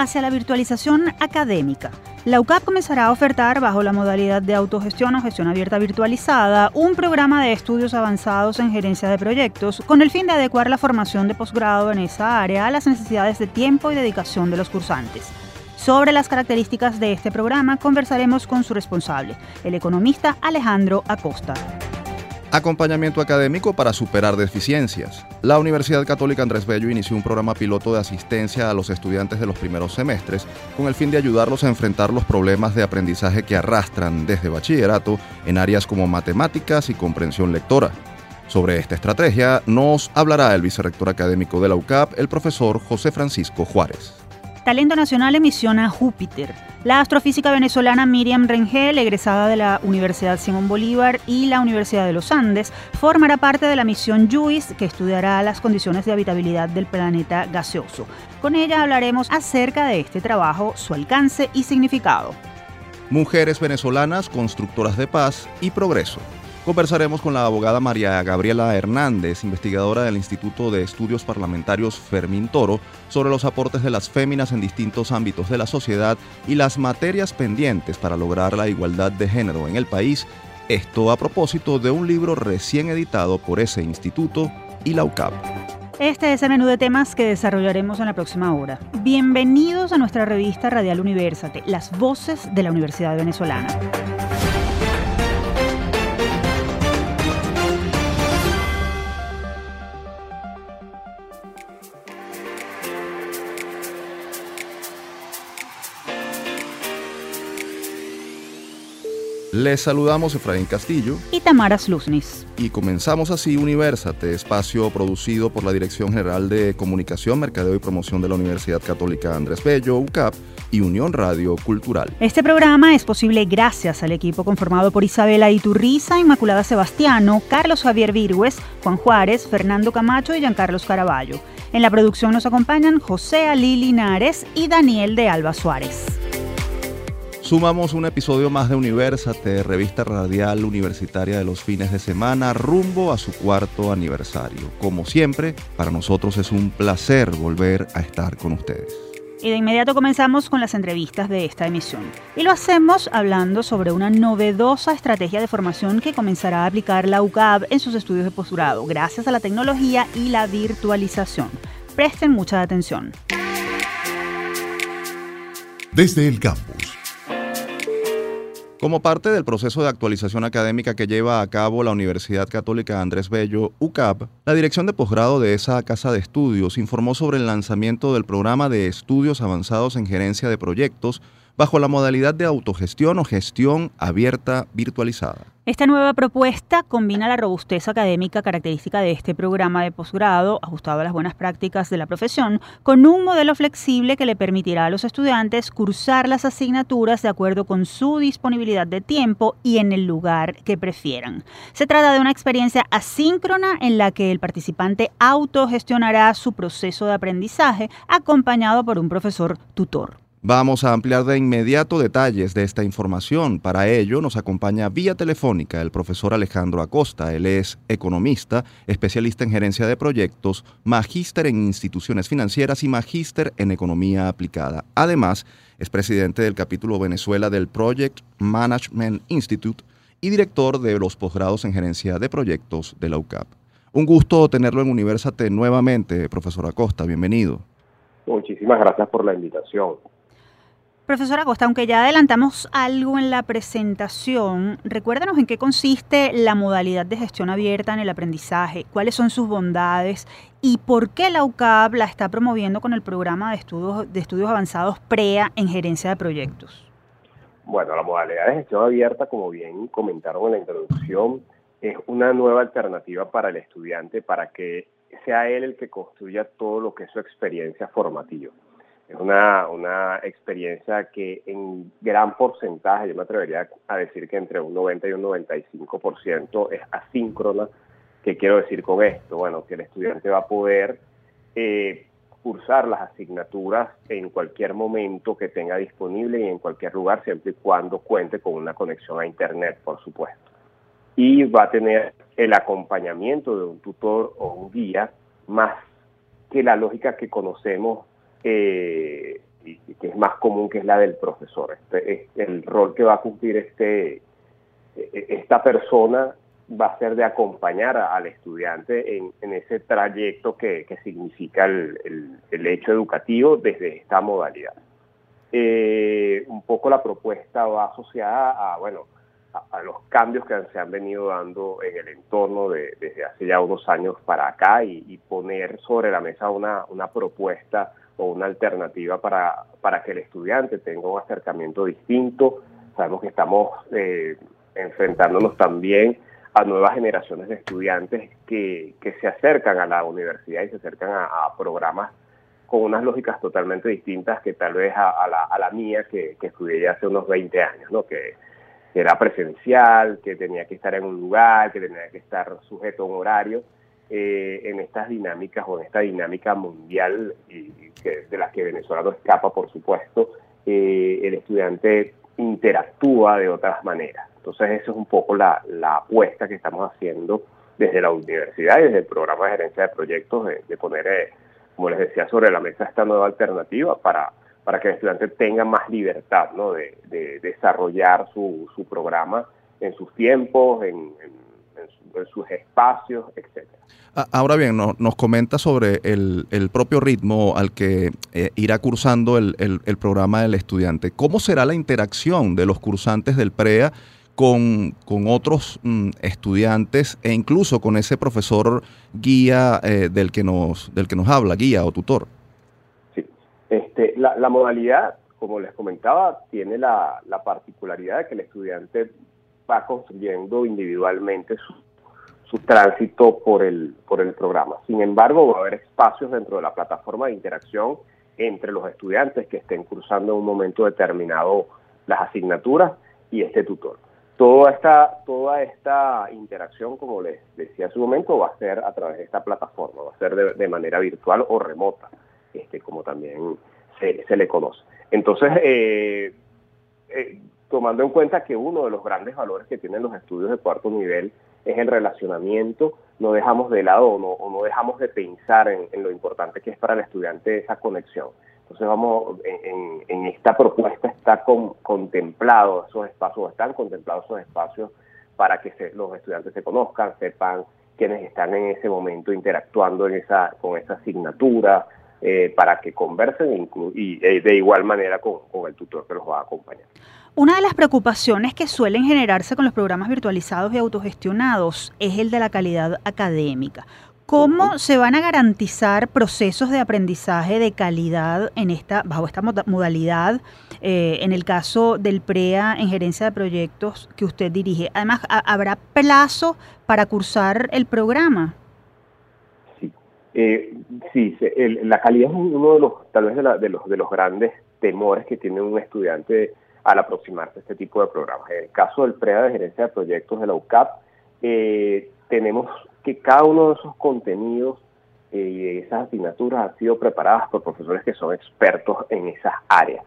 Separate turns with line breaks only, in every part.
hacia la virtualización académica. La UCAP comenzará a ofertar, bajo la modalidad de autogestión o gestión abierta virtualizada, un programa de estudios avanzados en gerencia de proyectos con el fin de adecuar la formación de posgrado en esa área a las necesidades de tiempo y dedicación de los cursantes. Sobre las características de este programa conversaremos con su responsable, el economista Alejandro Acosta.
Acompañamiento académico para superar deficiencias. La Universidad Católica Andrés Bello inició un programa piloto de asistencia a los estudiantes de los primeros semestres con el fin de ayudarlos a enfrentar los problemas de aprendizaje que arrastran desde bachillerato en áreas como matemáticas y comprensión lectora. Sobre esta estrategia nos hablará el vicerrector académico de la UCAP, el profesor José Francisco Juárez.
Talento Nacional emisiona Júpiter. La astrofísica venezolana Miriam Rengel, egresada de la Universidad Simón Bolívar y la Universidad de los Andes, formará parte de la misión JUICE que estudiará las condiciones de habitabilidad del planeta gaseoso. Con ella hablaremos acerca de este trabajo, su alcance y significado.
Mujeres venezolanas, constructoras de paz y progreso. Conversaremos con la abogada María Gabriela Hernández, investigadora del Instituto de Estudios Parlamentarios Fermín Toro, sobre los aportes de las féminas en distintos ámbitos de la sociedad y las materias pendientes para lograr la igualdad de género en el país. Esto a propósito de un libro recién editado por ese instituto y la UCAP.
Este es el menú de temas que desarrollaremos en la próxima hora. Bienvenidos a nuestra revista Radial Universate, las voces de la Universidad Venezolana.
Les saludamos Efraín Castillo
y Tamara Sluznis.
Y comenzamos así Universate, espacio producido por la Dirección General de Comunicación, Mercadeo y Promoción de la Universidad Católica Andrés Bello, UCAP, y Unión Radio Cultural.
Este programa es posible gracias al equipo conformado por Isabela Iturriza, Inmaculada Sebastiano, Carlos Javier Virgües, Juan Juárez, Fernando Camacho y Giancarlos Caraballo. En la producción nos acompañan José Ali Linares y Daniel de Alba Suárez.
Sumamos un episodio más de Universate, revista radial universitaria de los fines de semana, rumbo a su cuarto aniversario. Como siempre, para nosotros es un placer volver a estar con ustedes.
Y de inmediato comenzamos con las entrevistas de esta emisión. Y lo hacemos hablando sobre una novedosa estrategia de formación que comenzará a aplicar la UCAB en sus estudios de posturado, gracias a la tecnología y la virtualización. Presten mucha atención.
Desde el campus
como parte del proceso de actualización académica que lleva a cabo la Universidad Católica Andrés Bello, UCAP, la dirección de posgrado de esa casa de estudios informó sobre el lanzamiento del programa de estudios avanzados en gerencia de proyectos bajo la modalidad de autogestión o gestión abierta virtualizada.
Esta nueva propuesta combina la robustez académica característica de este programa de posgrado, ajustado a las buenas prácticas de la profesión, con un modelo flexible que le permitirá a los estudiantes cursar las asignaturas de acuerdo con su disponibilidad de tiempo y en el lugar que prefieran. Se trata de una experiencia asíncrona en la que el participante autogestionará su proceso de aprendizaje acompañado por un profesor tutor.
Vamos a ampliar de inmediato detalles de esta información. Para ello nos acompaña vía telefónica el profesor Alejandro Acosta. Él es economista, especialista en gerencia de proyectos, magíster en instituciones financieras y magíster en economía aplicada. Además, es presidente del capítulo Venezuela del Project Management Institute y director de los posgrados en gerencia de proyectos de la UCAP. Un gusto tenerlo en Universate nuevamente, profesor Acosta. Bienvenido.
Muchísimas gracias por la invitación.
Profesora Costa, aunque ya adelantamos algo en la presentación, recuérdanos en qué consiste la modalidad de gestión abierta en el aprendizaje, cuáles son sus bondades y por qué la UCAP la está promoviendo con el programa de estudios, de estudios avanzados PREA en gerencia de proyectos.
Bueno, la modalidad de gestión abierta, como bien comentaron en la introducción, es una nueva alternativa para el estudiante para que sea él el que construya todo lo que es su experiencia formativa. Es una, una experiencia que en gran porcentaje, yo me atrevería a decir que entre un 90 y un 95% es asíncrona. ¿Qué quiero decir con esto? Bueno, que el estudiante va a poder eh, cursar las asignaturas en cualquier momento que tenga disponible y en cualquier lugar, siempre y cuando cuente con una conexión a Internet, por supuesto. Y va a tener el acompañamiento de un tutor o un guía más que la lógica que conocemos que es más común, que es la del profesor. Este, el rol que va a cumplir este, e, e, esta persona va a ser de acompañar al estudiante en, ese trayecto que, significa el, hecho educativo desde esta modalidad. Eh, un poco la propuesta va asociada a, bueno, a, los cambios que se han venido dando en el entorno desde hace ya unos años para acá y, poner sobre la mesa una, una propuesta o una alternativa para, para que el estudiante tenga un acercamiento distinto. Sabemos que estamos eh, enfrentándonos también a nuevas generaciones de estudiantes que, que se acercan a la universidad y se acercan a, programas con unas lógicas totalmente distintas que tal vez a, la, mía que, que, estudié ya hace unos 20 años, ¿no? que, era presencial, que tenía que estar en un lugar, que tenía que estar sujeto a un horario. Eh, en estas dinámicas o en esta dinámica mundial de la que Venezuela no escapa, por supuesto, eh, el estudiante interactúa de otras maneras. Entonces, eso es un poco la, apuesta que estamos haciendo desde la universidad y desde el programa de gerencia de proyectos, de, poner, eh, como les decía, sobre la mesa esta nueva alternativa para, para que el estudiante tenga más libertad ¿no? de, desarrollar su, su, programa en sus tiempos, en, sus espacios, etcétera.
Ahora bien, nos comenta sobre el, propio ritmo al que eh, irá cursando el, el, programa del estudiante. ¿Cómo será la interacción de los cursantes del PREA con, con otros mm, estudiantes e incluso con ese profesor guía eh, del, que nos, del que nos habla, guía o tutor?
Sí, este, la, la modalidad, como les comentaba, tiene la, la particularidad de que el estudiante va construyendo individualmente su su tránsito por el, por el programa. Sin embargo, va a haber espacios dentro de la plataforma de interacción entre los estudiantes que estén cursando en un momento determinado las asignaturas y este tutor. Toda esta, toda esta interacción, como les decía hace un momento, va a ser a través de esta plataforma, va a ser de, manera virtual o remota, este, como también se, se le conoce. Entonces, eh, eh, tomando en cuenta que uno de los grandes valores que tienen los estudios de cuarto nivel es el relacionamiento, no dejamos de lado o no, dejamos de pensar en, lo importante que es para el estudiante esa conexión. Entonces vamos, en, esta propuesta está contemplado esos espacios, están contemplados esos espacios para que los estudiantes se conozcan, sepan quiénes están en ese momento interactuando en esa, con esa asignatura, eh, para que conversen y, eh, de igual manera con el tutor que los va a acompañar.
Una de las preocupaciones que suelen generarse con los programas virtualizados y autogestionados es el de la calidad académica. ¿Cómo se van a garantizar procesos de aprendizaje de calidad en esta, bajo esta modalidad, eh, en el caso del PREA en gerencia de proyectos que usted dirige? Además, ¿habrá plazo para cursar el programa?
Sí, eh, sí la calidad es uno de los, tal vez de, de, los, de los grandes temores que tiene un estudiante al aproximarse a este tipo de programas. En el caso del PREA de gerencia de proyectos de la UCAP, eh, tenemos que cada uno de esos contenidos eh, y esas asignaturas han sido preparadas por profesores que son expertos en esas áreas.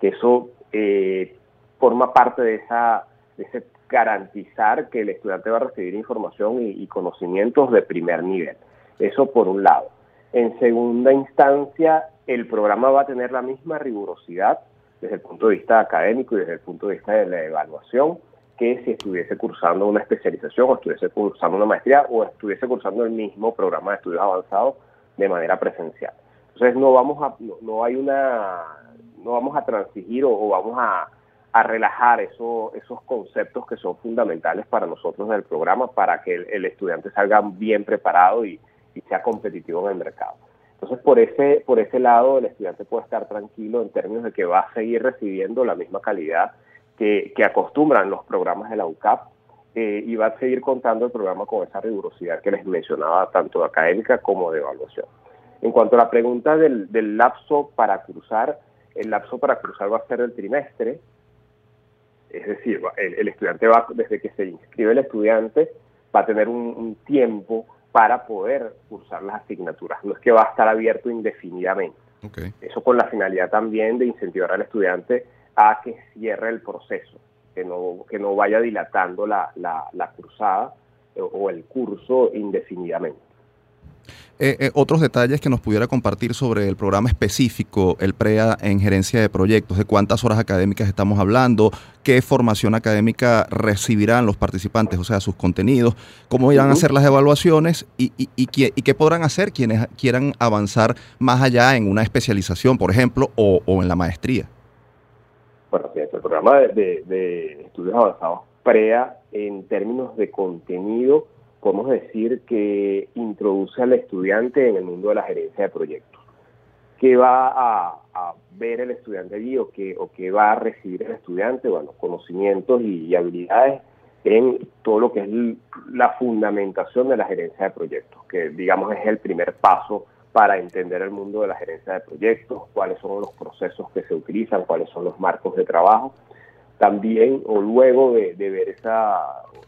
Que eso eh, forma parte de, esa, de ese garantizar que el estudiante va a recibir información y, y conocimientos de primer nivel. Eso por un lado. En segunda instancia, el programa va a tener la misma rigurosidad desde el punto de vista académico y desde el punto de vista de la evaluación que si estuviese cursando una especialización o estuviese cursando una maestría o estuviese cursando el mismo programa de estudios avanzados de manera presencial. Entonces no vamos a, no, hay una, no vamos a transigir o, vamos a, relajar eso, esos conceptos que son fundamentales para nosotros del programa para que el, estudiante salga bien preparado y sea competitivo en el mercado. Entonces, por ese, por ese lado, el estudiante puede estar tranquilo en términos de que va a seguir recibiendo la misma calidad que, acostumbran los programas de la UCAP eh, y va a seguir contando el programa con esa rigurosidad que les mencionaba, tanto académica como de evaluación. En cuanto a la pregunta del, lapso para cruzar, el lapso para cruzar va a ser el trimestre, es decir, el, estudiante va, desde que se inscribe el estudiante, va a tener un tiempo para poder cursar las asignaturas. No es que va a estar abierto indefinidamente. Eso con la finalidad también de incentivar al estudiante a que cierre el proceso, que no, que no vaya dilatando la, la, cursada o el curso indefinidamente.
Eh, eh, otros detalles que nos pudiera compartir sobre el programa específico, el PREA en gerencia de proyectos, de cuántas horas académicas estamos hablando, qué formación académica recibirán los participantes, o sea, sus contenidos, cómo irán a hacer las evaluaciones y, y, qué, podrán hacer quienes quieran avanzar más allá en una especialización, por ejemplo, o, en la maestría.
Bueno, el programa de, de estudios avanzados PREA en términos de contenido, podemos decir que introduce al estudiante en el mundo de la gerencia de proyectos. ¿Qué va a, ver el estudiante allí o qué, o qué va a recibir el estudiante? Bueno, conocimientos y, habilidades en todo lo que es la fundamentación de la gerencia de proyectos, que digamos es el primer paso para entender el mundo de la gerencia de proyectos, cuáles son los procesos que se utilizan, cuáles son los marcos de trabajo. También, o luego de, ver esa,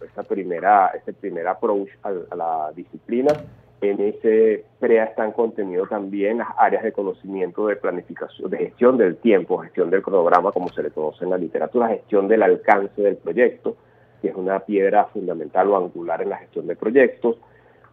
esa primera, ese primer approach a, la disciplina. En ese PREA están contenido también las áreas de conocimiento de planificación, de gestión del tiempo, gestión del cronograma, como se le conoce en la literatura, gestión del alcance del proyecto, que es una piedra fundamental o angular en la gestión de proyectos,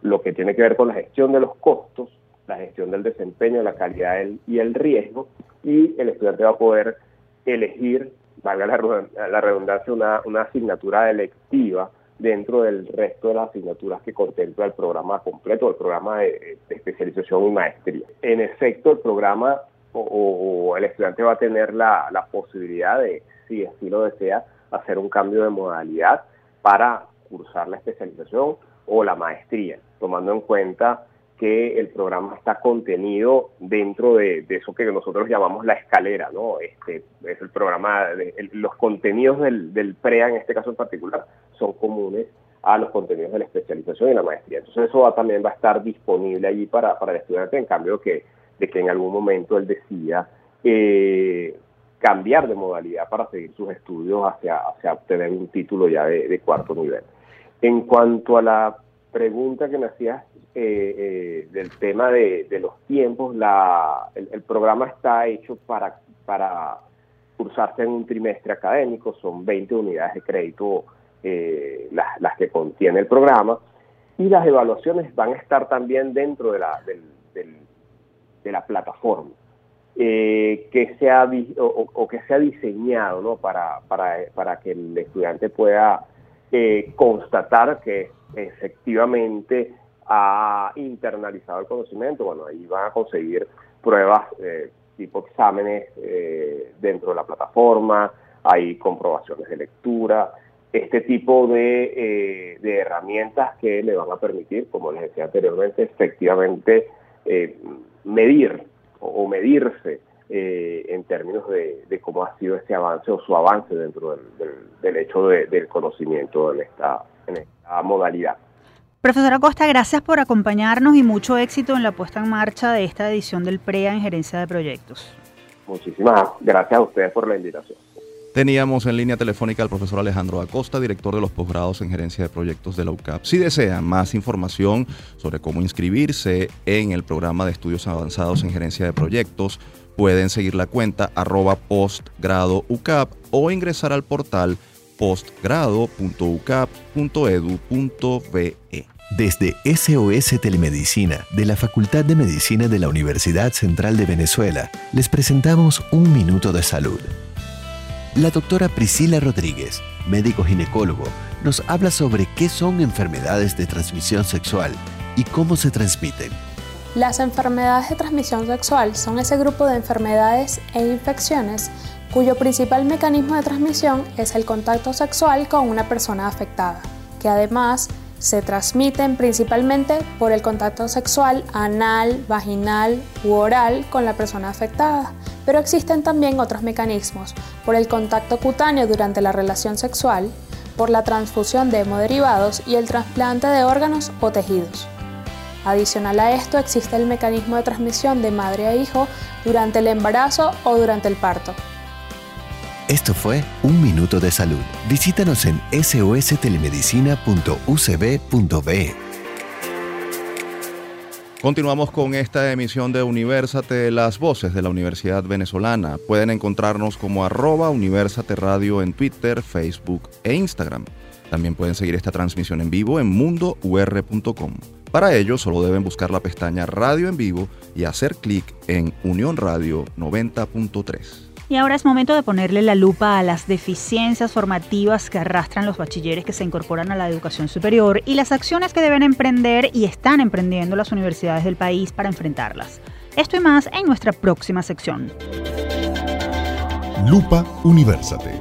lo que tiene que ver con la gestión de los costos, la gestión del desempeño, la calidad y el riesgo, y el estudiante va a poder elegir, valga la redundancia, una, una asignatura electiva dentro del resto de las asignaturas que contempla el programa completo, el programa de, especialización y maestría. En efecto, el programa o, el estudiante va a tener la, la, posibilidad de, si así lo desea, hacer un cambio de modalidad para cursar la especialización o la maestría, tomando en cuenta que el programa está contenido dentro de, eso que nosotros llamamos la escalera, ¿no? Este es el programa, de, los contenidos del, PREA en este caso en particular son comunes a los contenidos de la especialización y la maestría. Entonces eso también va a estar disponible allí para, para el estudiante, en cambio que, de que en algún momento él decida eh, cambiar de modalidad para seguir sus estudios hacia, hacia obtener un título ya de, de cuarto nivel. En cuanto a la pregunta que me hacías eh, eh, del tema de, los tiempos, el, programa está hecho para, cursarse en un trimestre académico, son 20 unidades de crédito eh, las, que contiene el programa, y las evaluaciones van a estar también dentro de la, del, de la plataforma. que sea o, o, que sea diseñado para que el estudiante pueda constatar que efectivamente ha internalizado el conocimiento, bueno, ahí van a conseguir pruebas eh, tipo exámenes eh, dentro de la plataforma, hay comprobaciones de lectura, este tipo de, eh, de, herramientas que le van a permitir, como les decía anteriormente, efectivamente medir o, medirse en términos de, cómo ha sido este avance o su avance dentro del, del, hecho del conocimiento en esta, en esta modalidad.
Profesora Costa, gracias por acompañarnos y mucho éxito en la puesta en marcha de esta edición del PREA en Gerencia de Proyectos.
Muchísimas gracias a ustedes por la invitación.
Teníamos en línea telefónica al profesor Alejandro Acosta, director de los posgrados en gerencia de proyectos de la UCAP. Si desean más información sobre cómo inscribirse en el programa de estudios avanzados en gerencia de proyectos, pueden seguir la cuenta arroba postgrado UCAP o ingresar al portal postgrado.ucap.edu.be.
Desde SOS Telemedicina de la Facultad de Medicina de la Universidad Central de Venezuela, les presentamos Un Minuto de Salud. La doctora Priscila Rodríguez, médico ginecólogo, nos habla sobre qué son enfermedades de transmisión sexual y cómo se transmiten.
Las enfermedades de transmisión sexual son ese grupo de enfermedades e infecciones cuyo principal mecanismo de transmisión es el contacto sexual con una persona afectada, que además se transmiten principalmente por el contacto sexual anal, vaginal u oral con la persona afectada, pero existen también otros mecanismos, por el contacto cutáneo durante la relación sexual, por la transfusión de hemoderivados y el trasplante de órganos o tejidos. Adicional a esto existe el mecanismo de transmisión de madre a hijo durante el embarazo o durante el parto.
Esto fue Un Minuto de Salud. Visítanos en sostelemedicina.ucb.be.
Continuamos con esta emisión de Universate, las voces de la Universidad Venezolana. Pueden encontrarnos como arroba Universate Radio en Twitter, Facebook e Instagram. También pueden seguir esta transmisión en vivo en mundour.com. Para ello, solo deben buscar la pestaña Radio en vivo y hacer clic en Unión Radio 90.3.
Y ahora es momento de ponerle la lupa a las deficiencias formativas que arrastran los bachilleres que se incorporan a la educación superior y las acciones que deben emprender y están emprendiendo las universidades del país para enfrentarlas. Esto y más en nuestra próxima sección.
Lupa Universate.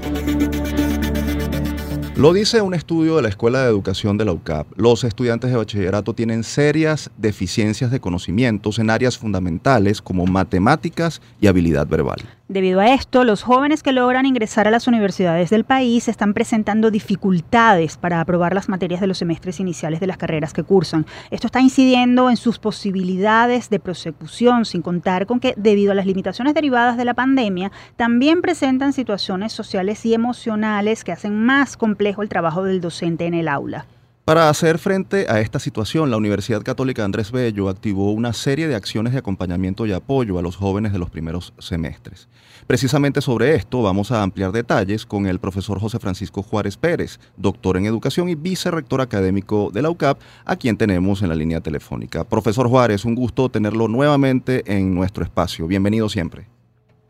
Lo dice un estudio de la Escuela de Educación de la UCAP. Los estudiantes de bachillerato tienen serias deficiencias de conocimientos en áreas fundamentales como matemáticas y habilidad verbal.
Debido a esto, los jóvenes que logran ingresar a las universidades del país están presentando dificultades para aprobar las materias de los semestres iniciales de las carreras que cursan. Esto está incidiendo en sus posibilidades de prosecución, sin contar con que, debido a las limitaciones derivadas de la pandemia, también presentan situaciones sociales y emocionales que hacen más complejo el trabajo del docente en el aula.
Para hacer frente a esta situación, la Universidad Católica Andrés Bello activó una serie de acciones de acompañamiento y apoyo a los jóvenes de los primeros semestres. Precisamente sobre esto vamos a ampliar detalles con el profesor José Francisco Juárez Pérez, doctor en educación y vicerrector académico de la UCAP, a quien tenemos en la línea telefónica. Profesor Juárez, un gusto tenerlo nuevamente en nuestro espacio. Bienvenido siempre.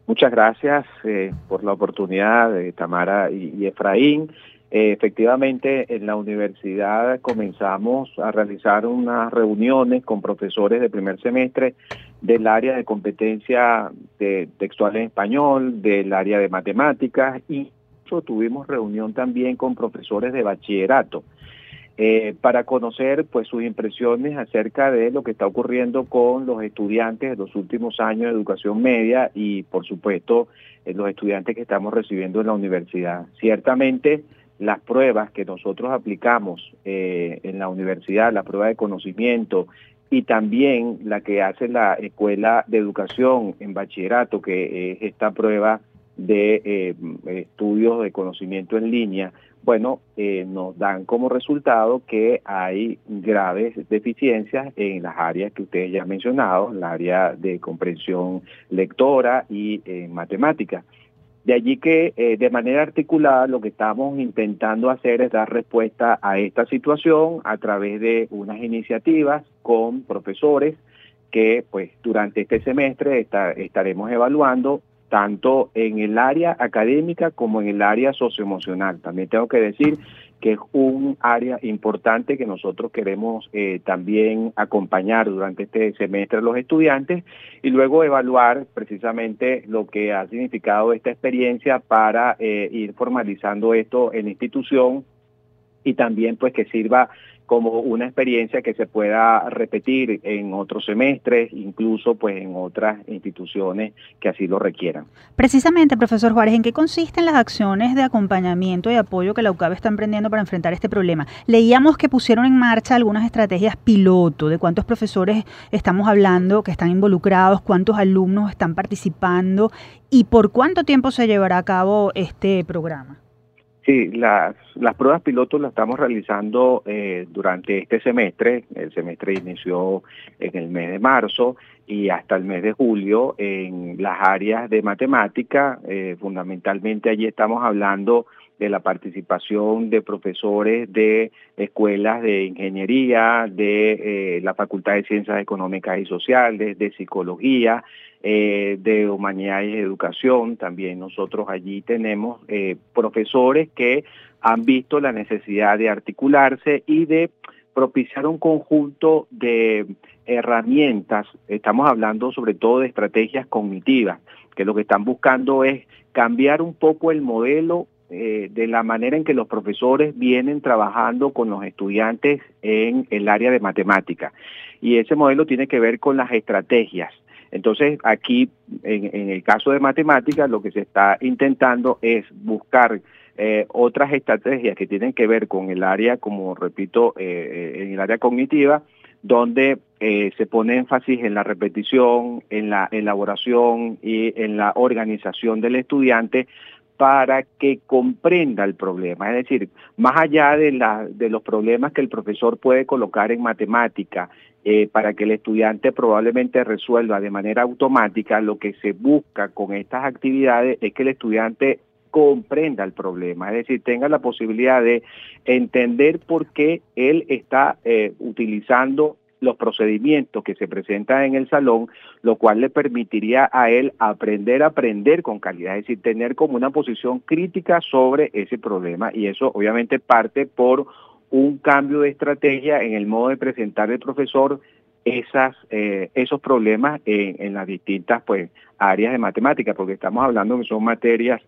Muchas gracias eh, por la oportunidad, de Tamara y Efraín. Eh, efectivamente, en la universidad comenzamos a realizar unas reuniones con profesores de primer semestre del área de competencia de textual en español, del área de matemáticas y tuvimos reunión también con profesores de bachillerato eh, para conocer pues sus impresiones acerca de lo que está ocurriendo con los estudiantes de los últimos años de educación media y por supuesto los estudiantes que estamos recibiendo en la universidad. Ciertamente las pruebas que nosotros aplicamos eh, en la universidad, la prueba de conocimiento y también la que hace la Escuela de Educación en Bachillerato, que es esta prueba de eh, estudios de conocimiento en línea, bueno, eh, nos dan como resultado que hay graves deficiencias en las áreas que ustedes ya han mencionado, el área de comprensión lectora y en matemáticas. De allí que eh, de manera articulada lo que estamos intentando hacer es dar respuesta a esta situación a través de unas iniciativas con profesores que pues durante este semestre estaremos evaluando tanto en el área académica como en el área socioemocional. También tengo que decir que es un área importante que nosotros queremos eh, también acompañar durante este semestre a los estudiantes y luego evaluar precisamente lo que ha significado esta experiencia para eh, ir formalizando esto en institución y también pues que sirva como una experiencia que se pueda repetir en otros semestres, incluso pues en otras instituciones que así lo requieran.
Precisamente, profesor Juárez, ¿en qué consisten las acciones de acompañamiento y apoyo que la UCAB está emprendiendo para enfrentar este problema? Leíamos que pusieron en marcha algunas estrategias piloto, de cuántos profesores estamos hablando que están involucrados, cuántos alumnos están participando y por cuánto tiempo se llevará a cabo este programa.
Sí, las, pruebas pilotos las estamos realizando eh, durante este semestre. El semestre inició en el mes de marzo y hasta el mes de julio en las áreas de matemática. Eh, fundamentalmente allí estamos hablando de la participación de profesores de escuelas de ingeniería, de eh, la Facultad de Ciencias Económicas y Sociales, de Psicología, eh, de Humanidades y Educación. También nosotros allí tenemos eh, profesores que han visto la necesidad de articularse y de propiciar un conjunto de herramientas. Estamos hablando sobre todo de estrategias cognitivas, que lo que están buscando es cambiar un poco el modelo eh, de la manera en que los profesores vienen trabajando con los estudiantes en el área de matemática. Y ese modelo tiene que ver con las estrategias. Entonces, aquí, en, el caso de matemáticas, lo que se está intentando es buscar eh, otras estrategias que tienen que ver con el área, como repito, eh, en el área cognitiva, donde se pone énfasis en la repetición, en la elaboración y en la organización del estudiante para que comprenda el problema. Es decir, más allá de, los problemas que el profesor puede colocar en matemática, eh, para que el estudiante probablemente resuelva de manera automática, lo que se busca con estas actividades es que el estudiante comprenda el problema, es decir, tenga la posibilidad de entender por qué él está eh, utilizando los procedimientos que se presentan en el salón, lo cual le permitiría a él aprender a aprender con calidad, es decir, tener como una posición crítica sobre ese problema. Y eso obviamente parte por un cambio de estrategia en el modo de presentar el profesor esas, eh, esos problemas en, en, las distintas pues, áreas de matemática, porque estamos hablando que son materias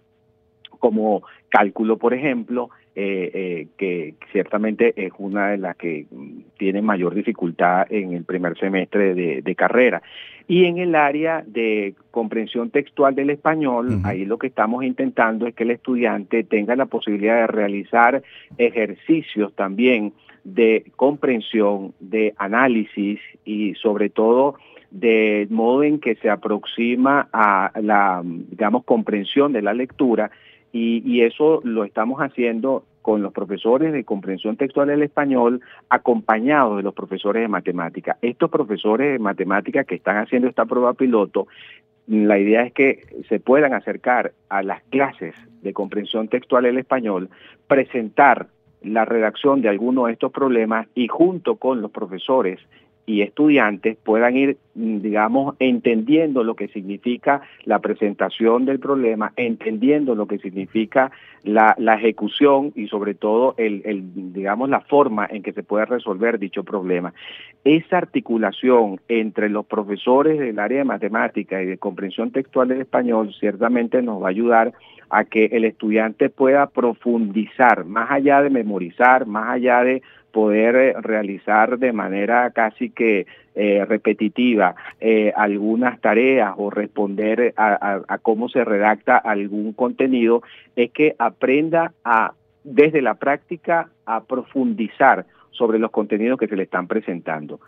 como cálculo, por ejemplo, eh, eh, que ciertamente es una de las que mm, tiene mayor dificultad en el primer semestre de, carrera. Y en el área de comprensión textual del español, ahí lo que estamos intentando es que el estudiante tenga la posibilidad de realizar ejercicios también de comprensión, de análisis y sobre todo del modo en que se aproxima a la, digamos, comprensión de la lectura y, eso lo estamos haciendo con los profesores de comprensión textual del español, acompañados de los profesores de matemática. Estos profesores de matemática que están haciendo esta prueba piloto, la idea es que se puedan acercar a las clases de comprensión textual del español, presentar la redacción de alguno de estos problemas y junto con los profesores y estudiantes puedan ir, mm, digamos, entendiendo lo que significa la presentación del problema, entendiendo lo que significa la, ejecución y sobre todo, el, digamos, la forma en que se puede resolver dicho problema. Esa articulación entre los profesores del área de matemática y de comprensión textual del español ciertamente nos va a ayudar a que el estudiante pueda profundizar, más allá de memorizar, más allá de poder eh, realizar de manera casi que eh, repetitiva eh, algunas tareas o responder a, cómo se redacta algún contenido, es que aprenda a, desde la práctica, a profundizar sobre los contenidos que se le están presentando.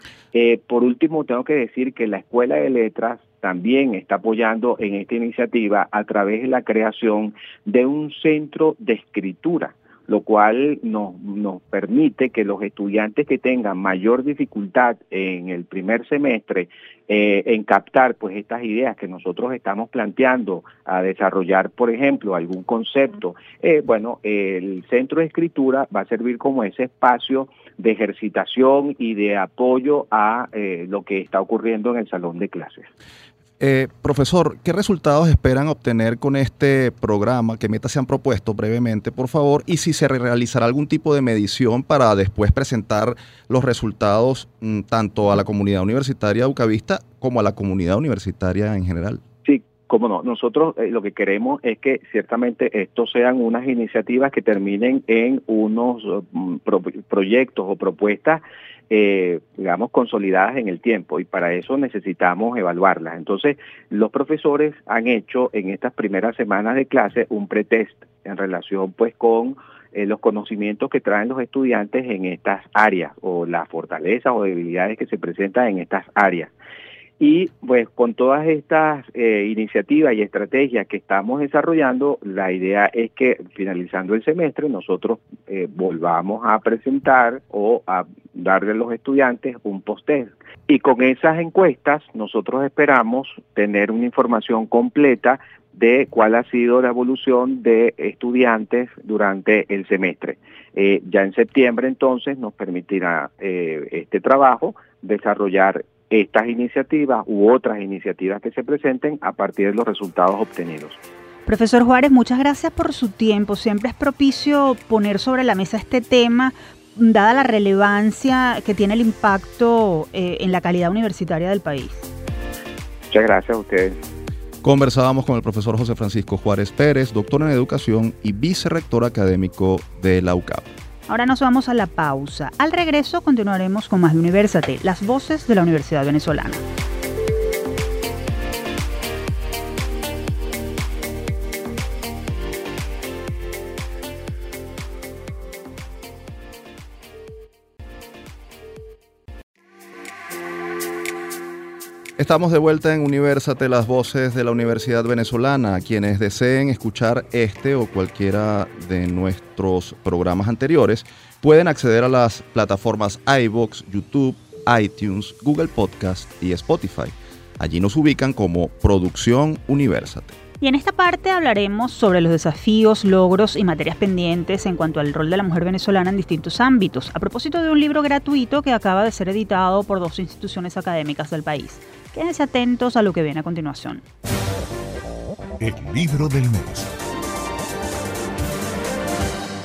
por último, tengo que decir que la Escuela de Letras también está apoyando en esta iniciativa a través de la creación de un centro de escritura lo cual nos, nos permite que los estudiantes que tengan mayor dificultad en el primer semestre eh, en captar pues estas ideas que nosotros estamos planteando a desarrollar, por ejemplo, algún concepto, eh, bueno, el centro de escritura va a servir como ese espacio de ejercitación y de apoyo a eh, lo que está ocurriendo en el salón de clases.
Eh, profesor, ¿qué resultados esperan obtener con este programa? ¿Qué metas se han propuesto brevemente, por favor? Y si se realizará algún tipo de medición para después presentar los resultados mm, tanto a la comunidad universitaria Ucavista como a la comunidad universitaria en general.
Sí, cómo no. Nosotros eh, lo que queremos es que ciertamente estos sean unas iniciativas que terminen en unos mm, proyectos o propuestas eh, digamos, consolidadas en el tiempo y para eso necesitamos evaluarlas. Entonces, los profesores han hecho en estas primeras semanas de clase un pretest en relación pues con eh, los conocimientos que traen los estudiantes en estas áreas o las fortalezas o debilidades que se presentan en estas áreas. Y pues con todas estas eh, iniciativas y estrategias que estamos desarrollando, la idea es que finalizando el semestre nosotros eh, volvamos a presentar o a darle a los estudiantes un post Y con esas encuestas nosotros esperamos tener una información completa de cuál ha sido la evolución de estudiantes durante el semestre. Eh, ya en septiembre entonces nos permitirá este trabajo desarrollar estas iniciativas u otras iniciativas que se presenten a partir de los resultados obtenidos.
Profesor Juárez, muchas gracias por su tiempo. Siempre es propicio poner sobre la mesa este tema, dada la relevancia que tiene el impacto eh, en la calidad universitaria del país.
Muchas gracias a ustedes.
Conversábamos con el profesor José Francisco Juárez Pérez, doctor en educación y vicerrector académico de la UCAP.
Ahora nos vamos a la pausa. Al regreso continuaremos con más de Universate, las voces de la Universidad Venezolana.
Estamos de vuelta en Universate, las voces de la Universidad Venezolana. Quienes deseen escuchar este o cualquiera de nuestros programas anteriores pueden acceder a las plataformas iBox, YouTube, iTunes, Google Podcast y Spotify. Allí nos ubican como Producción Universate.
Y en esta parte hablaremos sobre los desafíos, logros y materias pendientes en cuanto al rol de la mujer venezolana en distintos ámbitos, a propósito de un libro gratuito que acaba de ser editado por dos instituciones académicas del país. Quédense atentos a lo que viene a continuación.
El libro del mes.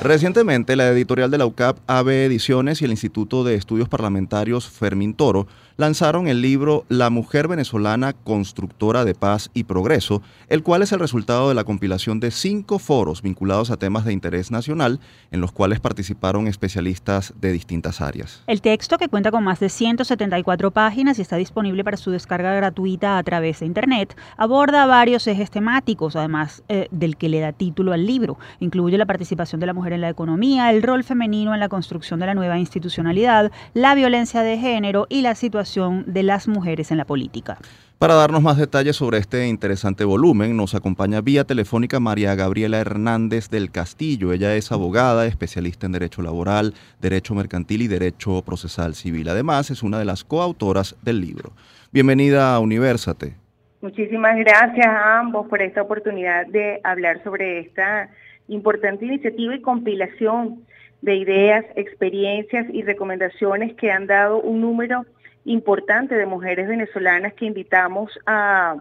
Recientemente, la editorial de la UCAP, AB Ediciones y el Instituto de Estudios Parlamentarios Fermín Toro lanzaron el libro La mujer venezolana constructora de paz y progreso, el cual es el resultado de la compilación de cinco foros vinculados a temas de interés nacional, en los cuales participaron especialistas de distintas áreas.
El texto, que cuenta con más de 174 páginas y está disponible para su descarga gratuita a través de Internet, aborda varios ejes temáticos, además eh, del que le da título al libro. Incluye la participación de la mujer en la economía, el rol femenino en la construcción de la nueva institucionalidad, la violencia de género y la situación de las mujeres en la política.
Para darnos más detalles sobre este interesante volumen, nos acompaña vía telefónica María Gabriela Hernández del Castillo. Ella es abogada, especialista en Derecho Laboral, Derecho Mercantil y Derecho Procesal Civil. Además, es una de las coautoras del libro. Bienvenida a Universate.
Muchísimas gracias a ambos por esta oportunidad de hablar sobre esta importante iniciativa y compilación de ideas, experiencias y recomendaciones que han dado un número importante de mujeres venezolanas que invitamos a,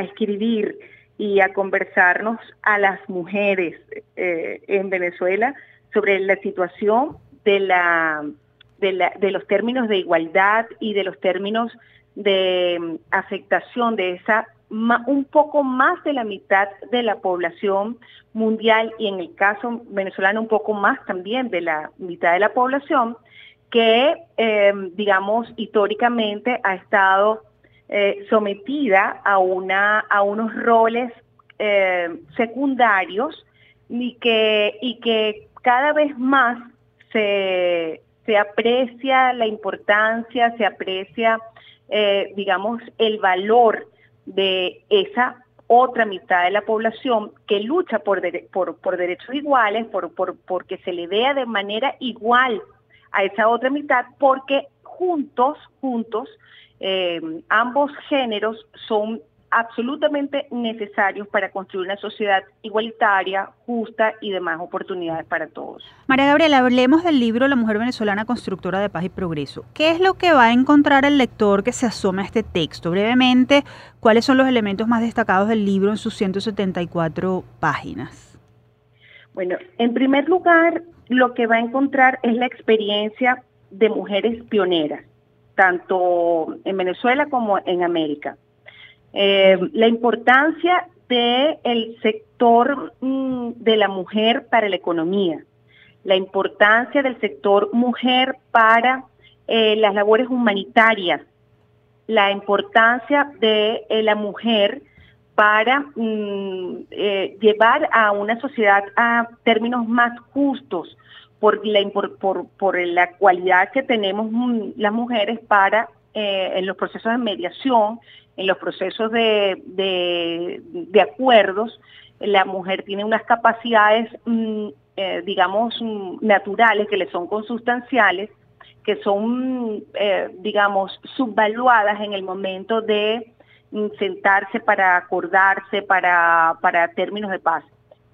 escribir y a conversarnos a las mujeres eh, en Venezuela sobre la situación de, la, de, los términos de igualdad y de los términos de mm, afectación de esa un poco más de la mitad de la población mundial y en el caso venezolano un poco más también de la mitad de la población que, em, digamos, históricamente ha estado eh, sometida a, una, a unos roles em, secundarios y que, y que cada vez más se, se aprecia la importancia, se aprecia, eh, digamos, el valor de esa otra mitad de la población que lucha por, por, por derechos iguales, por, por, porque se le vea de manera igual a esa otra mitad porque juntos, juntos, eh, ambos géneros son absolutamente necesarios para construir una sociedad igualitaria, justa y de más oportunidades para todos.
María Gabriela, hablemos del libro La mujer venezolana constructora de paz y progreso. ¿Qué es lo que va a encontrar el lector que se asome a este texto? Brevemente, ¿cuáles son los elementos más destacados del libro en sus 174 páginas?
Bueno, en primer lugar, lo que va a encontrar es la experiencia de mujeres pioneras, tanto en Venezuela como en América. Eh, la importancia del sector mm, de la mujer para la economía, la importancia del sector mujer para eh, las labores humanitarias, la importancia de eh, la mujer para mm, eh, llevar a una sociedad a términos más justos por la, cualidad que tenemos mm, las mujeres para eh, en los procesos de mediación, en los procesos de, de, acuerdos, la mujer tiene unas capacidades, mm, eh, digamos, naturales que le son consustanciales, que son, digamos, subvaluadas en el momento de sentarse para acordarse para, para términos de paz.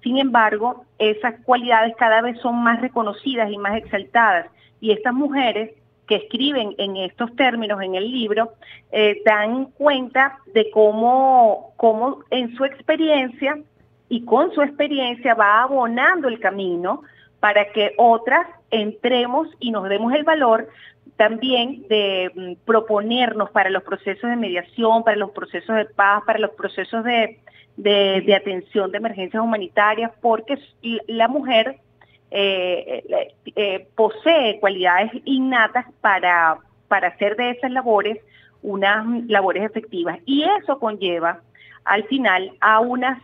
Sin embargo, esas cualidades cada vez son más reconocidas y más exaltadas. Y estas mujeres que escriben en estos términos en el libro eh, dan cuenta de cómo, cómo en su experiencia y con su experiencia va abonando el camino para que otras entremos y nos demos el valor también de mm, proponernos para los procesos de mediación, para los procesos de paz, para los procesos de, atención de emergencias humanitarias, porque la mujer eh, eh, eh, posee cualidades innatas para, para hacer de esas labores unas labores efectivas. Y eso conlleva al final a unas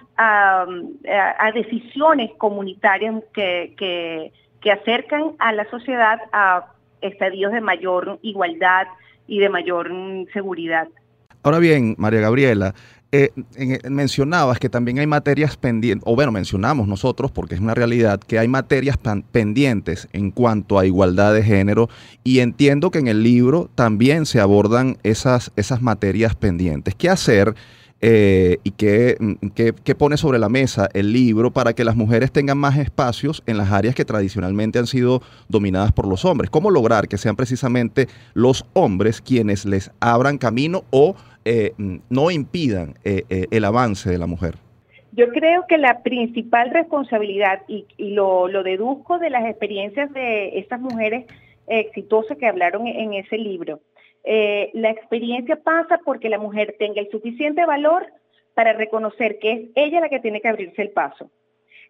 decisiones comunitarias que, que acercan a la sociedad a estadios de mayor igualdad y de mayor mm, seguridad.
Ahora bien, María Gabriela, eh, mencionabas que también hay materias pendientes, o bueno, mencionamos nosotros, porque es una realidad, que hay materias pendientes en cuanto a igualdad de género y entiendo que en el libro también se abordan esas, esas materias pendientes. ¿Qué hacer eh, y qué, qué, pone sobre la mesa el libro para que las mujeres tengan más espacios en las áreas que tradicionalmente han sido dominadas por los hombres. ¿Cómo lograr que sean precisamente los hombres quienes les abran camino o eh, no impidan el avance de la mujer?
Yo creo que la principal responsabilidad, y, lo, deduzco de las experiencias de estas mujeres exitosas que hablaron en ese libro, eh, la experiencia pasa porque la mujer tenga el suficiente valor para reconocer que es ella la que tiene que abrirse el paso.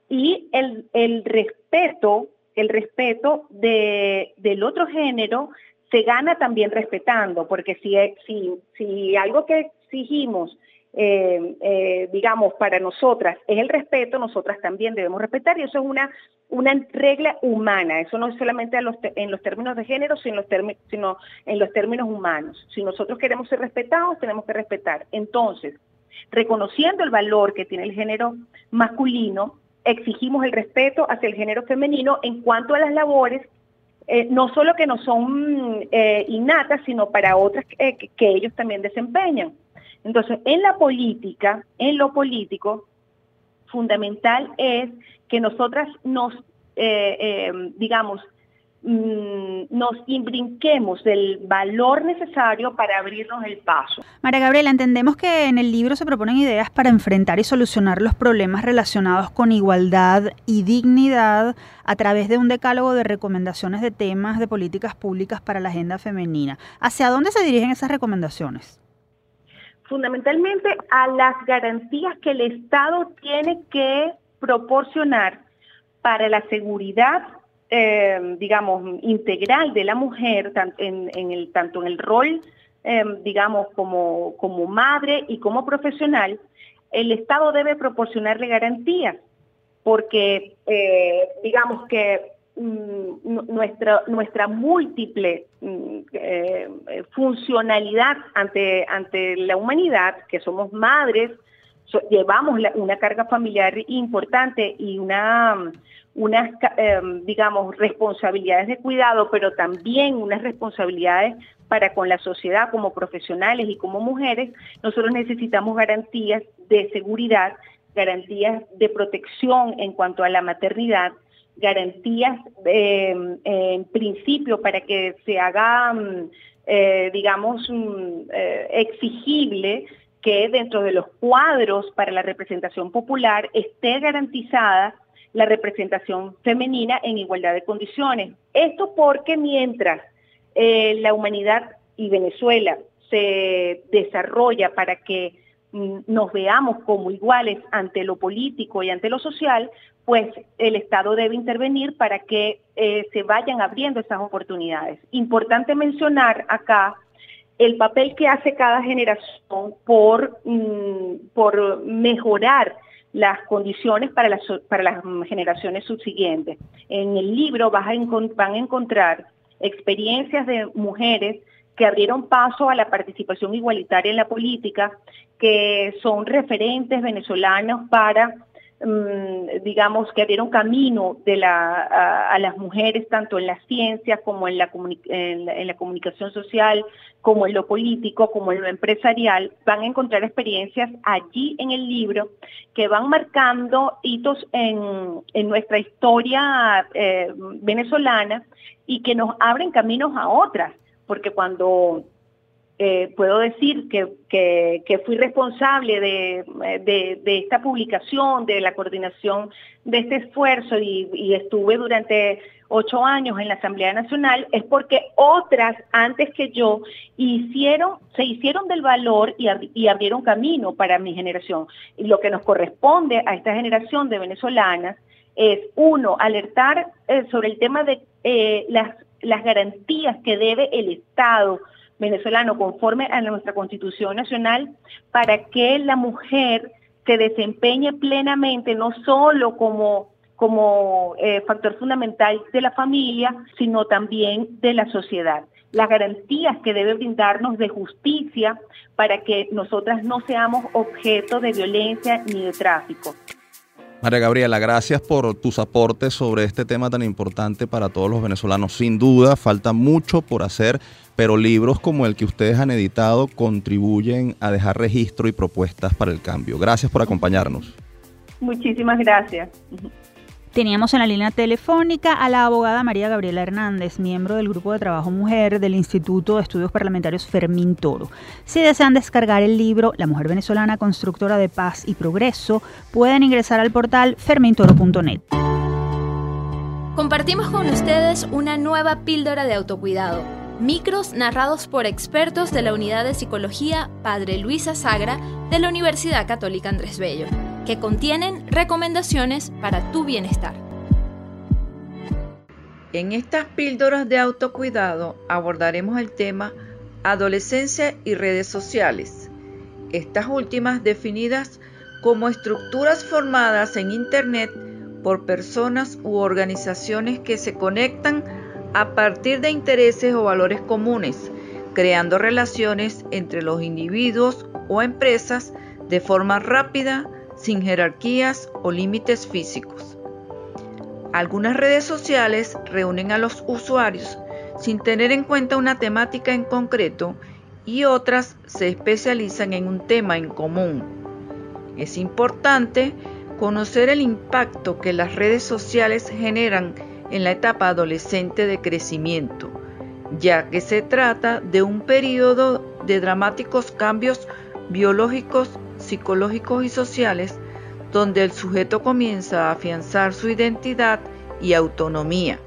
Y el, respeto, el respeto del otro género se gana también respetando, porque si, si, si algo que exigimos eh, eh, digamos, para nosotras es el respeto, nosotras también debemos respetar y eso es una, una regla humana, eso no es solamente en los términos de género, sino, en los términos humanos. Si nosotros queremos ser respetados, tenemos que respetar. Entonces, reconociendo el valor que tiene el género masculino, exigimos el respeto hacia el género femenino en cuanto a las labores eh, no solo que no son innatas, sino para otras que ellos también desempeñan. Entonces, en la política, en lo político, fundamental es que nosotras nos, eh, eh, digamos, mm, nos imbrinquemos del valor necesario para abrirnos el paso.
María Gabriela, entendemos que en el libro se proponen ideas para enfrentar y solucionar los problemas relacionados con igualdad y dignidad a través de un decálogo de recomendaciones de temas de políticas públicas para la agenda femenina. ¿Hacia dónde se dirigen esas recomendaciones?
Fundamentalmente a las garantías que el Estado tiene que proporcionar para la seguridad, eh, digamos, integral de la mujer, en, el, tanto en el rol, eh, digamos, como, como madre y como profesional, el Estado debe proporcionarle garantías, porque, eh, digamos que Mm, nuestra, nuestra múltiple eh, funcionalidad ante, ante la humanidad, que somos madres, llevamos una carga familiar importante y una, unas, em, digamos, responsabilidades de cuidado, pero también unas responsabilidades para con la sociedad como profesionales y como mujeres, nosotros necesitamos garantías de seguridad, garantías de protección en cuanto a la maternidad, garantías em, en principio para que se haga, mm, eh, digamos, mm, eh, exigible que dentro de los cuadros para la representación popular esté garantizada la representación femenina en igualdad de condiciones. Esto porque mientras eh, la humanidad y Venezuela se desarrolla para que nos veamos como iguales ante lo político y ante lo social, pues el Estado debe intervenir para que eh, se vayan abriendo esas oportunidades. Importante mencionar acá el papel que hace cada generación por, mm, por mejorar las condiciones para las, para las generaciones subsiguientes. En el libro vas a van a encontrar experiencias de mujeres que abrieron paso a la participación igualitaria en la política, que son referentes venezolanos para Mm, digamos, que abrieron camino de la, a, las mujeres tanto en la ciencia como en la, en, la, comunicación social, como en lo político, como en lo empresarial, van a encontrar experiencias allí en el libro que van marcando hitos en, en nuestra historia eh, venezolana y que nos abren caminos a otras, porque cuando eh, puedo decir que, que, fui responsable de, de, esta publicación, de la coordinación de este esfuerzo y, estuve durante ocho años en la Asamblea Nacional, es porque otras antes que yo hicieron, se hicieron del valor y, y abrieron camino para mi generación. Y lo que nos corresponde a esta generación de venezolanas es, uno, alertar eh, sobre el tema de eh, las, las garantías que debe el Estado venezolano conforme a nuestra Constitución Nacional para que la mujer se desempeñe plenamente no solo como, como eh, factor fundamental de la familia, sino también de la sociedad. Las garantías que debe brindarnos de justicia para que nosotras no seamos objeto de violencia ni de tráfico.
María Gabriela, gracias por tus aportes sobre este tema tan importante para todos los venezolanos. Sin duda, falta mucho por hacer, pero libros como el que ustedes han editado contribuyen a dejar registro y propuestas para el cambio. Gracias por acompañarnos.
Muchísimas gracias.
Teníamos en la línea telefónica a la abogada María Gabriela Hernández, miembro del Grupo de Trabajo Mujer del Instituto de Estudios Parlamentarios Fermín Toro. Si desean descargar el libro La Mujer Venezolana Constructora de Paz y Progreso, pueden ingresar al portal fermintoro.net.
Compartimos con ustedes una nueva píldora de autocuidado. Micros narrados por expertos de la Unidad de Psicología Padre Luisa Sagra de la Universidad Católica Andrés Bello que contienen recomendaciones para tu bienestar.
En estas píldoras de autocuidado abordaremos el tema adolescencia y redes sociales, estas últimas definidas como estructuras formadas en Internet por personas u organizaciones que se conectan a partir de intereses o valores comunes, creando relaciones entre los individuos o empresas de forma rápida, sin jerarquías o límites físicos. Algunas redes sociales reúnen a los usuarios sin tener en cuenta una temática en concreto y otras se especializan en un tema en común. Es importante conocer el impacto que las redes sociales generan en la etapa adolescente de crecimiento, ya que se trata de un periodo de dramáticos cambios biológicos psicológicos y sociales donde el sujeto comienza a afianzar su identidad y autonomía.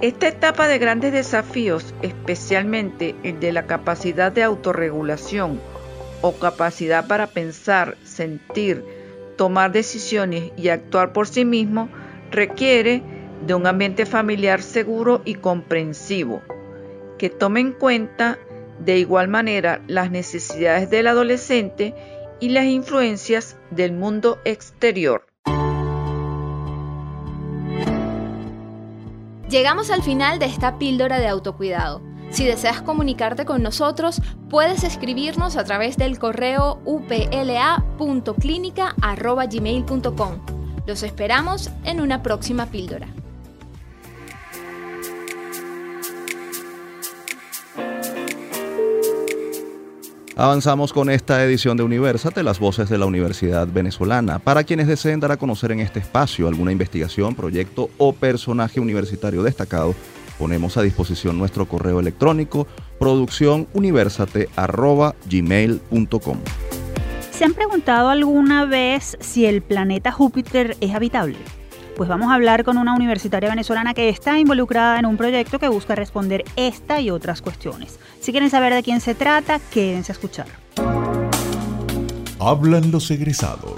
Esta etapa de grandes desafíos, especialmente el de la capacidad de autorregulación o capacidad para pensar, sentir, tomar decisiones y actuar por sí mismo, requiere de un ambiente familiar seguro y comprensivo, que tome en cuenta de igual manera las necesidades del adolescente y las influencias del mundo exterior.
Llegamos al final de esta píldora de autocuidado. Si deseas comunicarte con nosotros, puedes escribirnos a través del correo upla.clinica.gmail.com. Los esperamos en una próxima píldora.
Avanzamos con esta edición de Universate, las voces de la Universidad Venezolana. Para quienes deseen dar a conocer en este espacio alguna investigación, proyecto o personaje universitario destacado, ponemos a disposición nuestro correo electrónico producciónuniversate.gmail.com.
¿Se han preguntado alguna vez si el planeta Júpiter es habitable? Pues vamos a hablar con una universitaria venezolana que está involucrada en un proyecto que busca responder esta y otras cuestiones. Si quieren saber de quién se trata, quédense a escuchar.
Hablan los egresados.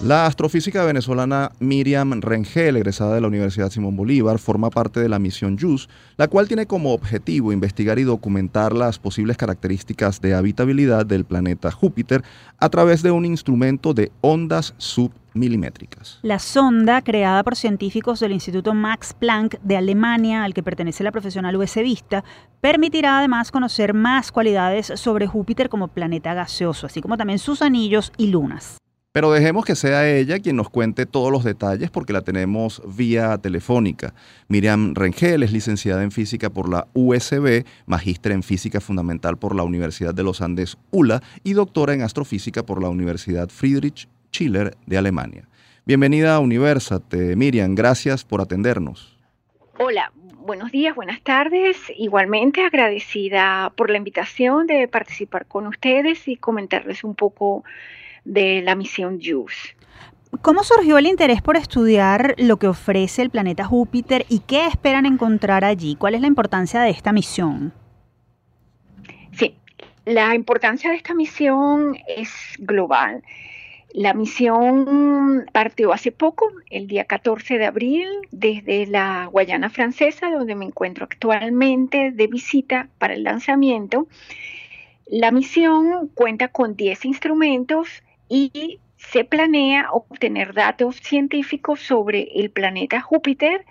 La astrofísica venezolana Miriam Rengel, egresada de la Universidad Simón Bolívar, forma parte de la misión JUICE, la cual tiene como objetivo investigar y documentar las posibles características de habitabilidad del planeta Júpiter a través de un instrumento de ondas submilimétricas.
La sonda, creada por científicos del Instituto Max Planck de Alemania, al que pertenece la profesional US Vista, permitirá además conocer más cualidades sobre Júpiter como planeta gaseoso, así como también sus anillos y lunas.
Pero dejemos que sea ella quien nos cuente todos los detalles porque la tenemos vía telefónica. Miriam Rengel es licenciada en física por la USB, magíster en física fundamental por la Universidad de los Andes ULA y doctora en astrofísica por la Universidad Friedrich Schiller de Alemania. Bienvenida a Universate. Miriam, gracias por atendernos.
Hola, buenos días, buenas tardes. Igualmente agradecida por la invitación de participar con ustedes y comentarles un poco de la misión JUICE.
¿Cómo surgió el interés por estudiar lo que ofrece el planeta Júpiter y qué esperan encontrar allí? ¿Cuál es la importancia de esta misión?
Sí, la importancia de esta misión es global. La misión partió hace poco, el día 14 de abril, desde la Guayana Francesa, donde me encuentro actualmente de visita para el lanzamiento. La misión cuenta con 10 instrumentos y se planea obtener datos científicos sobre el planeta Júpiter,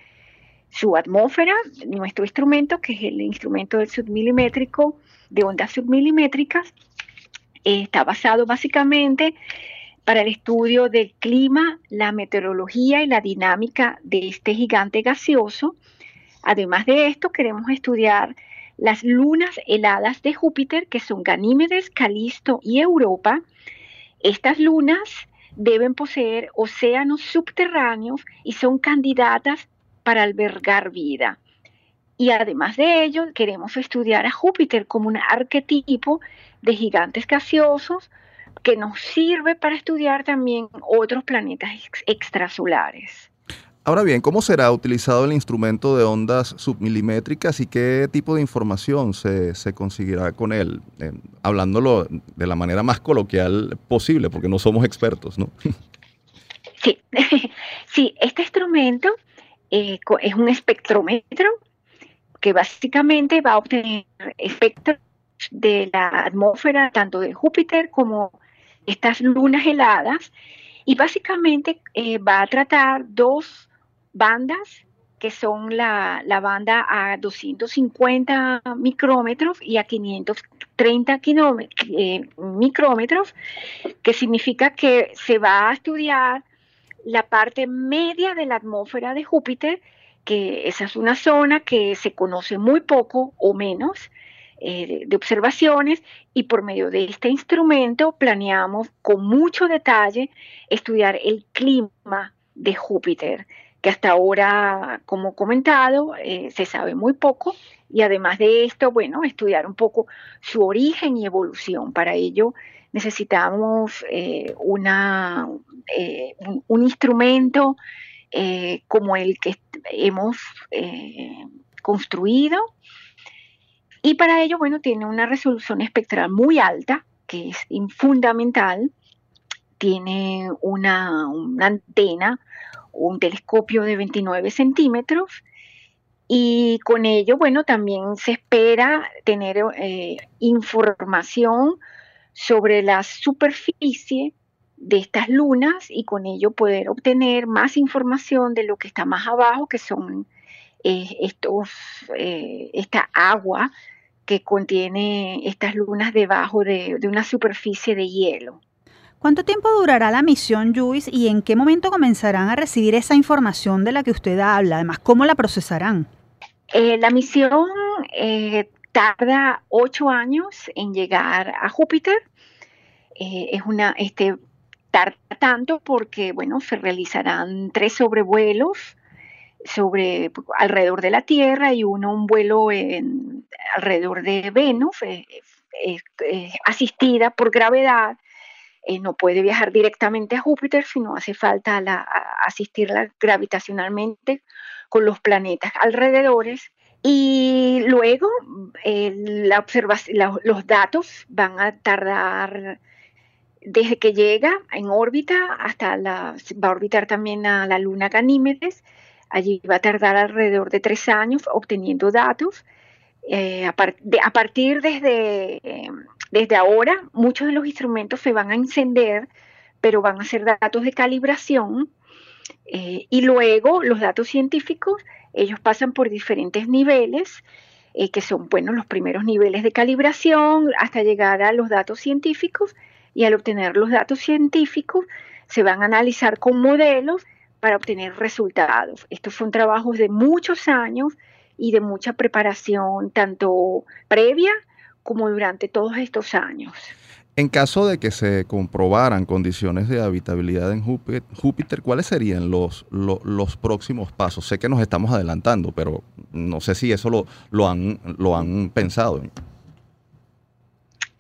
su atmósfera, nuestro instrumento, que es el instrumento del submilimétrico de ondas submilimétricas, está basado básicamente para el estudio del clima, la meteorología y la dinámica de este gigante gaseoso. Además de esto, queremos estudiar las lunas heladas de Júpiter, que son Ganímedes, Calisto y Europa. Estas lunas deben poseer océanos subterráneos y son candidatas para albergar vida. Y además de ello, queremos estudiar a Júpiter como un arquetipo de gigantes gaseosos que nos sirve para estudiar también otros planetas extrasolares.
Ahora bien, ¿cómo será utilizado el instrumento de ondas submilimétricas y qué tipo de información se, conseguirá con él? Eh, hablándolo de la manera más coloquial posible, porque no somos expertos, ¿no?
Sí, sí este instrumento eh, es un espectrómetro que básicamente va a obtener efectos de la atmósfera, tanto de Júpiter como estas lunas heladas, y básicamente eh, va a tratar dos bandas que son la, banda a 250 micrómetros y a 530 eh, micrómetros, que significa que se va a estudiar la parte media de la atmósfera de Júpiter, que esa es una zona que se conoce muy poco o menos, eh, de observaciones y por medio de este instrumento planeamos con mucho detalle estudiar el clima de Júpiter, que hasta ahora, como comentado, eh, se sabe muy poco y además de esto, bueno, estudiar un poco su origen y evolución. Para ello necesitamos eh, una, un, instrumento como el que hemos construido y para ello, bueno, tiene una resolución espectral muy alta, que es fundamental. Tiene una, antena, un telescopio de 29 centímetros. Y con ello, bueno, también se espera tener eh, información sobre la superficie de estas lunas y con ello poder obtener más información de lo que está más abajo, que son eh, estos, eh, esta agua que contiene estas lunas debajo de, una superficie de hielo.
¿Cuánto tiempo durará la misión JUICE y en qué momento comenzarán a recibir esa información de la que usted habla? Además, ¿cómo la procesarán?
Eh, la misión eh, tarda ocho años en llegar a Júpiter. Eh, es una, este, tarda tanto porque, bueno, se realizarán tres sobrevuelos sobre alrededor de la Tierra y uno un vuelo alrededor de Venus, eh, eh, eh, asistida por gravedad. no puede viajar directamente a Júpiter, sino hace falta asistirla gravitacionalmente con los planetas alrededores. Y luego la observación, los datos van a tardar desde que llega en órbita hasta la, va a orbitar también a la luna Ganímedes Allí va a tardar alrededor de tres años obteniendo datos. Eh, a, partir desde, desde ahora, muchos de los instrumentos se van a encender, pero van a ser datos de calibración. Eh, y luego los datos científicos, ellos pasan por diferentes niveles, eh, que son bueno, los primeros niveles de calibración, hasta llegar a los datos científicos. Y al obtener los datos científicos, se van a analizar con modelos para obtener resultados. Estos son trabajos de muchos años y de mucha preparación, tanto previa como durante todos estos años.
En caso de que se comprobaran condiciones de habitabilidad en Júpiter, ¿cuáles serían los, los, próximos pasos? Sé que nos estamos adelantando, pero no sé si eso lo, lo, han, lo han pensado.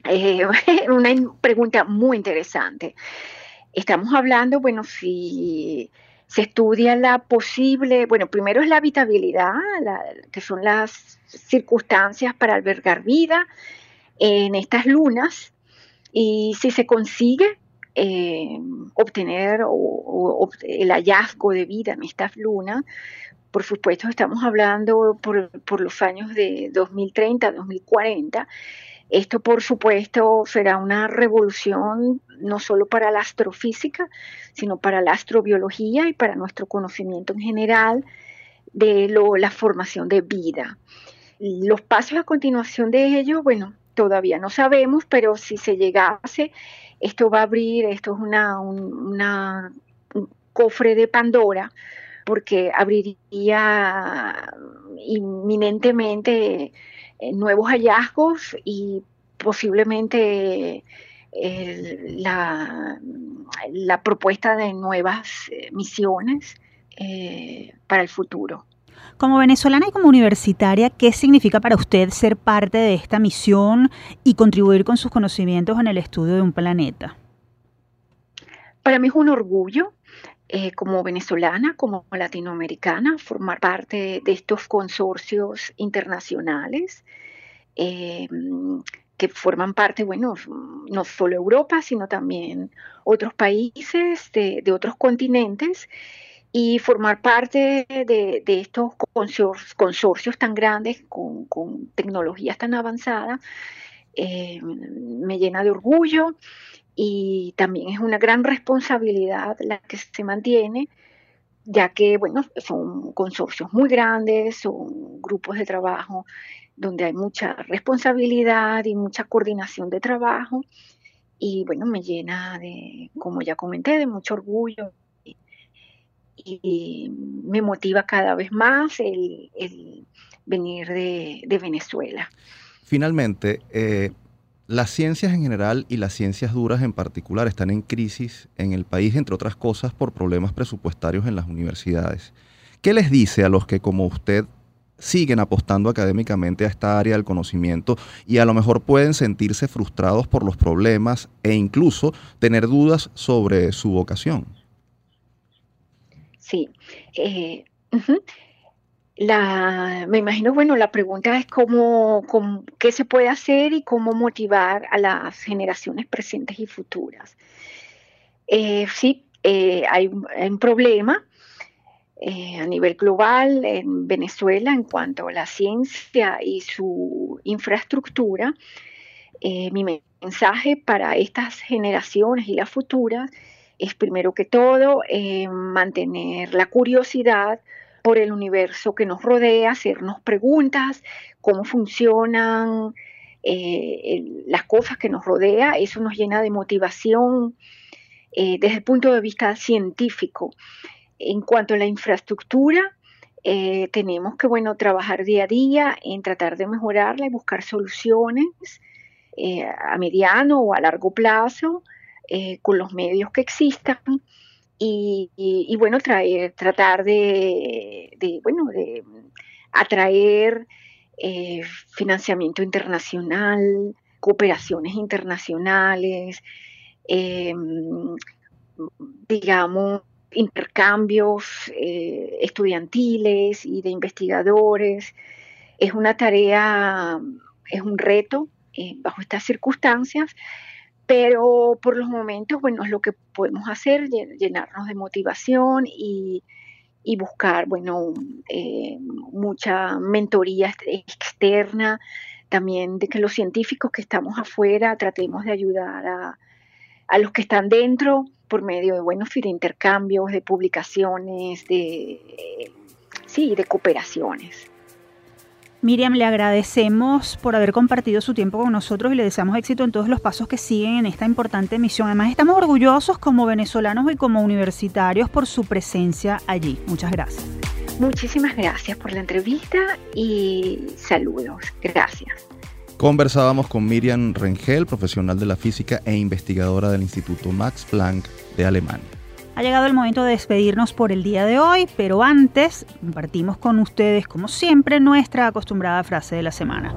Eh, una pregunta muy interesante. Estamos hablando, bueno, si se estudia la posible, bueno, primero es la habitabilidad, que son las circunstancias para albergar vida en estas lunas, y si se consigue eh, obtener el hallazgo de vida en estas lunas, por supuesto estamos hablando por, por los años de 2030, 2040, esto, por supuesto, será una revolución no solo para la astrofísica, sino para la astrobiología y para nuestro conocimiento en general de la formación de vida. Los pasos a continuación de ello, bueno, todavía no sabemos, pero si se llegase, esto va a abrir, esto es una, un, cofre de Pandora, porque abriría inminentemente eh, nuevos hallazgos y posiblemente eh, la, la, propuesta de nuevas eh, misiones para el futuro.
Como venezolana y como universitaria, ¿qué significa para usted ser parte de esta misión y contribuir con sus conocimientos en el estudio de un planeta?
Para mí es un orgullo eh, como venezolana, como latinoamericana, formar parte de estos consorcios internacionales eh, que forman parte, bueno, no solo Europa, sino también otros países de, otros continentes y formar parte de, estos consorcios, tan grandes con, tecnologías tan avanzadas eh, me llena de orgullo y también es una gran responsabilidad la que se mantiene, ya que, bueno, son consorcios muy grandes, son grupos de trabajo donde hay mucha responsabilidad y mucha coordinación de trabajo. Y bueno, me llena de, como ya comenté, de mucho orgullo y me motiva cada vez más el, venir de, Venezuela.
Finalmente, eh, las ciencias en general y las ciencias duras en particular están en crisis en el país, entre otras cosas, por problemas presupuestarios en las universidades. ¿Qué les dice a los que, como usted, siguen apostando académicamente a esta área del conocimiento y a lo mejor pueden sentirse frustrados por los problemas e incluso tener dudas sobre su vocación?
Sí. Eh, la, me imagino, bueno, la pregunta es cómo, qué se puede hacer y cómo motivar a las generaciones presentes y futuras. Eh, sí, eh, hay, un problema a nivel global en Venezuela en cuanto a la ciencia y su infraestructura. mi mensaje para estas generaciones y las futuras es primero que todo eh, mantener la curiosidad por el universo que nos rodea, hacernos preguntas, cómo funcionan eh, las cosas que nos rodea, eso nos llena de motivación eh, desde el punto de vista científico. En cuanto a la infraestructura, tenemos que bueno, trabajar día a día en tratar de mejorarla y buscar soluciones a mediano o a largo plazo eh, con los medios que existan y, bueno, traer, tratar de, bueno, de atraer eh, financiamiento internacional, cooperaciones internacionales, em, digamos, intercambios eh, estudiantiles y de investigadores. Es una tarea, es un reto bajo estas circunstancias, pero por los momentos, bueno, es lo que podemos hacer, llenarnos de motivación y, buscar, bueno, eh, mucha mentoría externa, también de que los científicos que estamos afuera tratemos de ayudar a, a los que están dentro por medio de, buenos de intercambios, de publicaciones, de, sí, de cooperaciones.
Miriam, le agradecemos por haber compartido su tiempo con nosotros y le deseamos éxito en todos los pasos que siguen en esta importante misión. Además, estamos orgullosos como venezolanos y como universitarios por su presencia allí. Muchas gracias.
Muchísimas gracias por la entrevista y saludos. Gracias.
Conversábamos con Miriam Rengel, profesional de la física e investigadora del Instituto Max Planck de Alemania.
Ha llegado el momento de despedirnos por el día de hoy, pero antes compartimos con ustedes, como siempre, nuestra acostumbrada frase de la semana.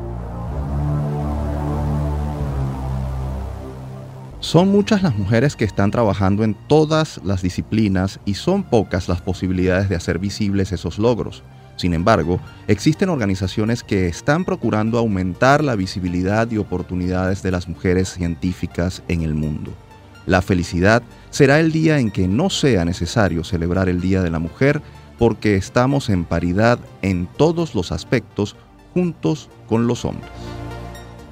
Son muchas las mujeres que están trabajando en todas las disciplinas y son pocas las posibilidades de hacer visibles esos logros. Sin embargo, existen organizaciones que están procurando aumentar la visibilidad y oportunidades de las mujeres científicas en el mundo. La felicidad será el día en que no sea necesario celebrar el Día de la Mujer porque estamos en paridad en todos los aspectos juntos con los hombres.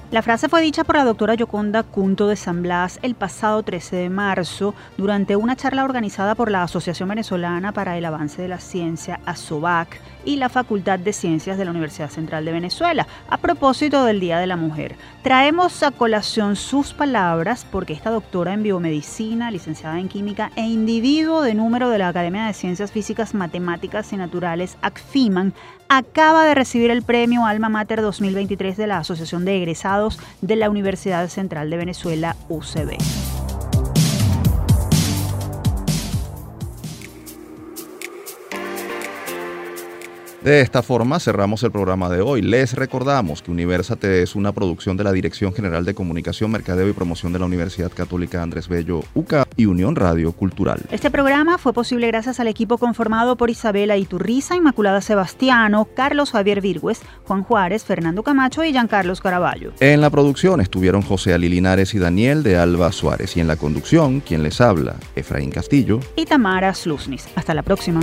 La frase fue dicha por la doctora Yoconda Cunto de San Blas el pasado 13 de marzo durante una charla organizada por la Asociación Venezolana para el Avance de la Ciencia, ASOVAC, y la Facultad de Ciencias de la Universidad Central de Venezuela, a propósito del Día de la Mujer. Traemos a colación sus palabras porque esta doctora en biomedicina, licenciada en química e individuo de número de la Academia de Ciencias Físicas, Matemáticas y Naturales, ACFIMAN, acaba de recibir el premio Alma Mater 2023 de la Asociación de Egresados de la Universidad Central de Venezuela, UCB.
De esta forma cerramos el programa de hoy. Les recordamos que Universate es una producción de la Dirección General de Comunicación, Mercadeo y Promoción de la Universidad Católica Andrés Bello, UCA y Unión Radio Cultural.
Este programa fue posible gracias al equipo conformado por Isabela Iturriza, Inmaculada Sebastiano, Carlos Javier Virgües, Juan Juárez, Fernando Camacho y Giancarlos Caraballo.
En la producción estuvieron José Ali Linares y Daniel de Alba Suárez y en la conducción, quien les habla, Efraín Castillo
y Tamara Slusnis. Hasta la próxima.